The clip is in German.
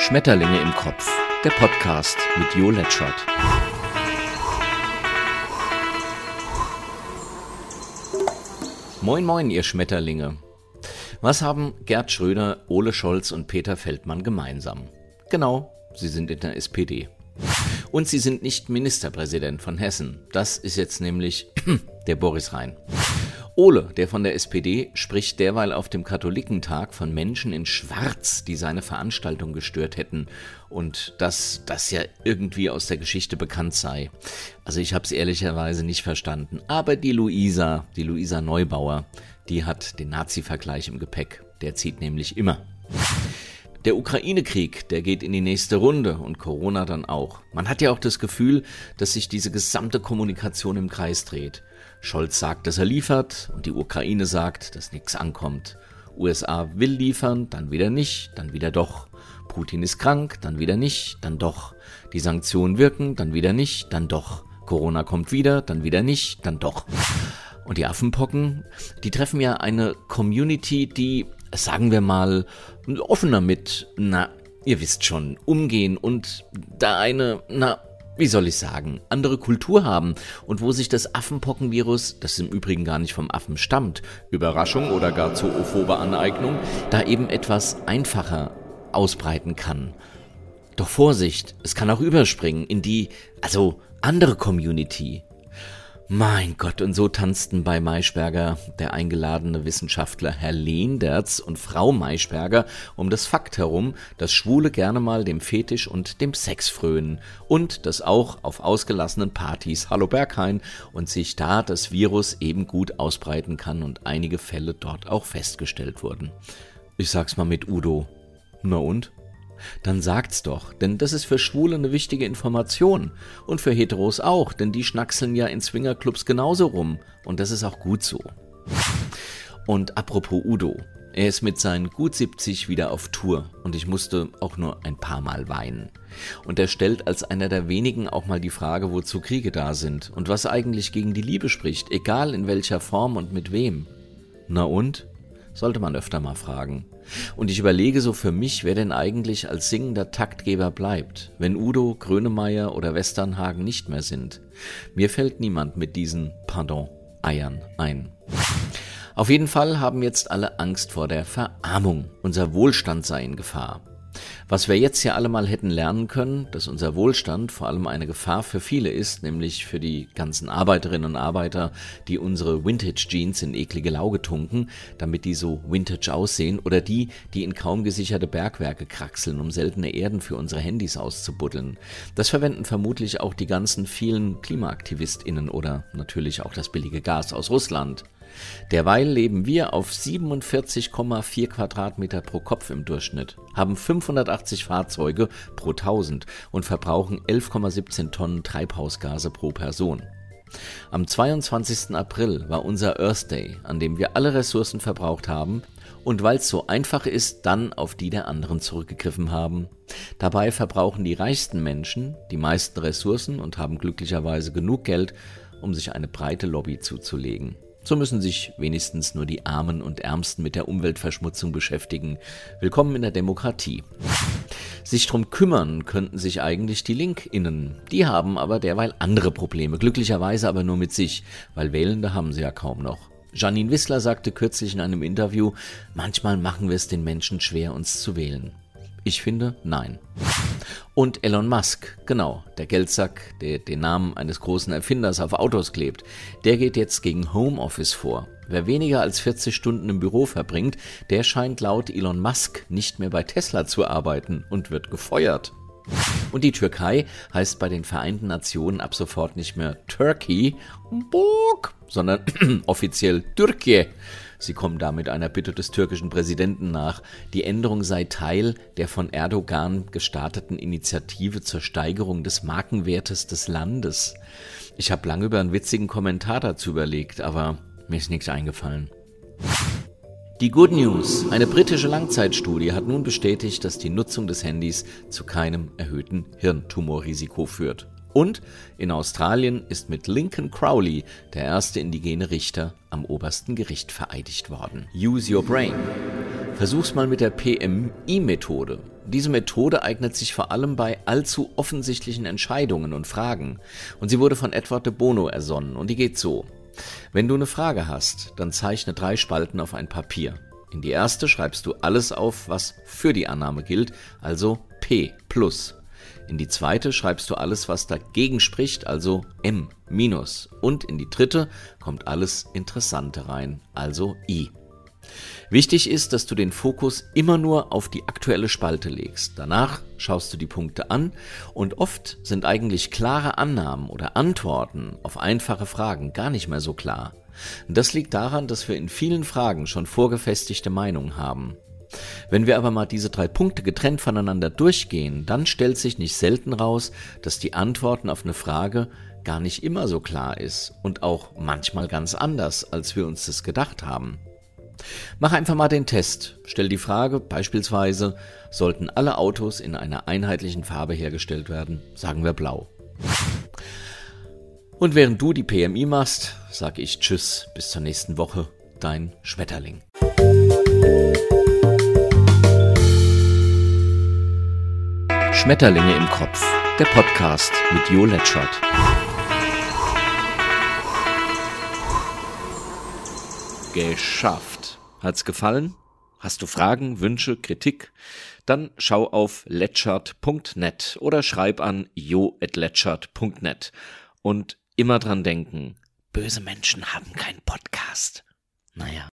Schmetterlinge im Kopf, der Podcast mit Jo Letschert. Moin, moin, ihr Schmetterlinge. Was haben Gerd Schröder, Ole Scholz und Peter Feldmann gemeinsam? Genau, sie sind in der SPD. Und sie sind nicht Ministerpräsident von Hessen. Das ist jetzt nämlich der Boris Rhein. Ole, der von der SPD, spricht derweil auf dem Katholikentag von Menschen in Schwarz, die seine Veranstaltung gestört hätten und dass das ja irgendwie aus der Geschichte bekannt sei. Also ich habe es ehrlicherweise nicht verstanden. Aber die Luisa, die Luisa Neubauer, die hat den Nazi-Vergleich im Gepäck. Der zieht nämlich immer. Der Ukraine-Krieg, der geht in die nächste Runde und Corona dann auch. Man hat ja auch das Gefühl, dass sich diese gesamte Kommunikation im Kreis dreht. Scholz sagt, dass er liefert und die Ukraine sagt, dass nichts ankommt. USA will liefern, dann wieder nicht, dann wieder doch. Putin ist krank, dann wieder nicht, dann doch. Die Sanktionen wirken, dann wieder nicht, dann doch. Corona kommt wieder, dann wieder nicht, dann doch. Und die Affenpocken, die treffen ja eine Community, die, sagen wir mal, offener mit, na, ihr wisst schon, umgehen und da eine, na, wie soll ich sagen, andere Kultur haben und wo sich das Affenpockenvirus, das im Übrigen gar nicht vom Affen stammt, Überraschung oder gar zoophobe Aneignung, da eben etwas einfacher ausbreiten kann. Doch Vorsicht, es kann auch überspringen in die, also andere Community, mein Gott, und so tanzten bei Maischberger der eingeladene Wissenschaftler Herr Lehnderz und Frau Maischberger um das Fakt herum, dass Schwule gerne mal dem Fetisch und dem Sex frönen und dass auch auf ausgelassenen Partys Hallo Berghain und sich da das Virus eben gut ausbreiten kann und einige Fälle dort auch festgestellt wurden. Ich sag's mal mit Udo. Na und? Dann sagt's doch, denn das ist für Schwule eine wichtige Information. Und für Heteros auch, denn die schnackseln ja in Swingerclubs genauso rum. Und das ist auch gut so. Und apropos Udo. Er ist mit seinen gut 70 wieder auf Tour und ich musste auch nur ein paar Mal weinen. Und er stellt als einer der wenigen auch mal die Frage, wozu Kriege da sind und was eigentlich gegen die Liebe spricht, egal in welcher Form und mit wem. Na und? Sollte man öfter mal fragen. Und ich überlege so für mich, wer denn eigentlich als singender Taktgeber bleibt, wenn Udo, Grönemeyer oder Westernhagen nicht mehr sind. Mir fällt niemand mit diesen, pardon, Eiern ein. Auf jeden Fall haben jetzt alle Angst vor der Verarmung. Unser Wohlstand sei in Gefahr. Was wir jetzt ja alle mal hätten lernen können, dass unser Wohlstand vor allem eine Gefahr für viele ist, nämlich für die ganzen Arbeiterinnen und Arbeiter, die unsere Vintage Jeans in eklige Lauge tunken, damit die so vintage aussehen, oder die, die in kaum gesicherte Bergwerke kraxeln, um seltene Erden für unsere Handys auszubuddeln. Das verwenden vermutlich auch die ganzen vielen KlimaaktivistInnen oder natürlich auch das billige Gas aus Russland. Derweil leben wir auf 47,4 Quadratmeter pro Kopf im Durchschnitt, haben 580 Fahrzeuge pro 1000 und verbrauchen 11,17 Tonnen Treibhausgase pro Person. Am 22. April war unser Earth Day, an dem wir alle Ressourcen verbraucht haben und weil es so einfach ist, dann auf die der anderen zurückgegriffen haben. Dabei verbrauchen die reichsten Menschen die meisten Ressourcen und haben glücklicherweise genug Geld, um sich eine breite Lobby zuzulegen. So müssen sich wenigstens nur die Armen und Ärmsten mit der Umweltverschmutzung beschäftigen. Willkommen in der Demokratie. Sich drum kümmern könnten sich eigentlich die LinkInnen. Die haben aber derweil andere Probleme, glücklicherweise aber nur mit sich, weil Wählende haben sie ja kaum noch. Janine Wissler sagte kürzlich in einem Interview, manchmal machen wir es den Menschen schwer, uns zu wählen. Ich finde, nein. Und Elon Musk, genau, der Geldsack, der den Namen eines großen Erfinders auf Autos klebt, der geht jetzt gegen Homeoffice vor. Wer weniger als 40 Stunden im Büro verbringt, der scheint laut Elon Musk nicht mehr bei Tesla zu arbeiten und wird gefeuert. Und die Türkei heißt bei den Vereinten Nationen ab sofort nicht mehr Turkey, sondern offiziell Türkei. Sie kommen damit einer Bitte des türkischen Präsidenten nach. Die Änderung sei Teil der von Erdogan gestarteten Initiative zur Steigerung des Markenwertes des Landes. Ich habe lange über einen witzigen Kommentar dazu überlegt, aber mir ist nichts eingefallen. Die Good News. Eine britische Langzeitstudie hat nun bestätigt, dass die Nutzung des Handys zu keinem erhöhten Hirntumorrisiko führt. Und in Australien ist mit Lincoln Crowley der erste indigene Richter am obersten Gericht vereidigt worden. Use your brain. Versuch's mal mit der PMI-Methode. diese Methode eignet sich vor allem bei allzu offensichtlichen Entscheidungen und Fragen. Und sie wurde von Edward de Bono ersonnen und die geht so. Wenn du eine Frage hast, dann zeichne drei Spalten auf ein Papier. In die erste schreibst du alles auf, was für die Annahme gilt, also P plus. In die zweite schreibst du alles, was dagegen spricht, also M minus. Und in die dritte kommt alles Interessante rein, also I. Wichtig ist, dass du den Fokus immer nur auf die aktuelle Spalte legst. Danach schaust du die Punkte an und oft sind eigentlich klare Annahmen oder Antworten auf einfache Fragen gar nicht mehr so klar. Das liegt daran, dass wir in vielen Fragen schon vorgefestigte Meinungen haben. Wenn wir aber mal diese drei Punkte getrennt voneinander durchgehen, dann stellt sich nicht selten raus, dass die Antworten auf eine Frage gar nicht immer so klar ist und auch manchmal ganz anders, als wir uns das gedacht haben. Mach einfach mal den Test. Stell die Frage beispielsweise, sollten alle Autos in einer einheitlichen Farbe hergestellt werden? Sagen wir blau. Und während du die PMI machst, sage ich Tschüss, bis zur nächsten Woche, dein Schmetterling. Schmetterlinge im Kopf, der Podcast mit Jo Letschert. Geschafft. Hat's gefallen? Hast du Fragen, Wünsche, Kritik? Dann schau auf letschert.net oder schreib an jo.letschert.net. Und immer dran denken, böse Menschen haben keinen Podcast. Naja.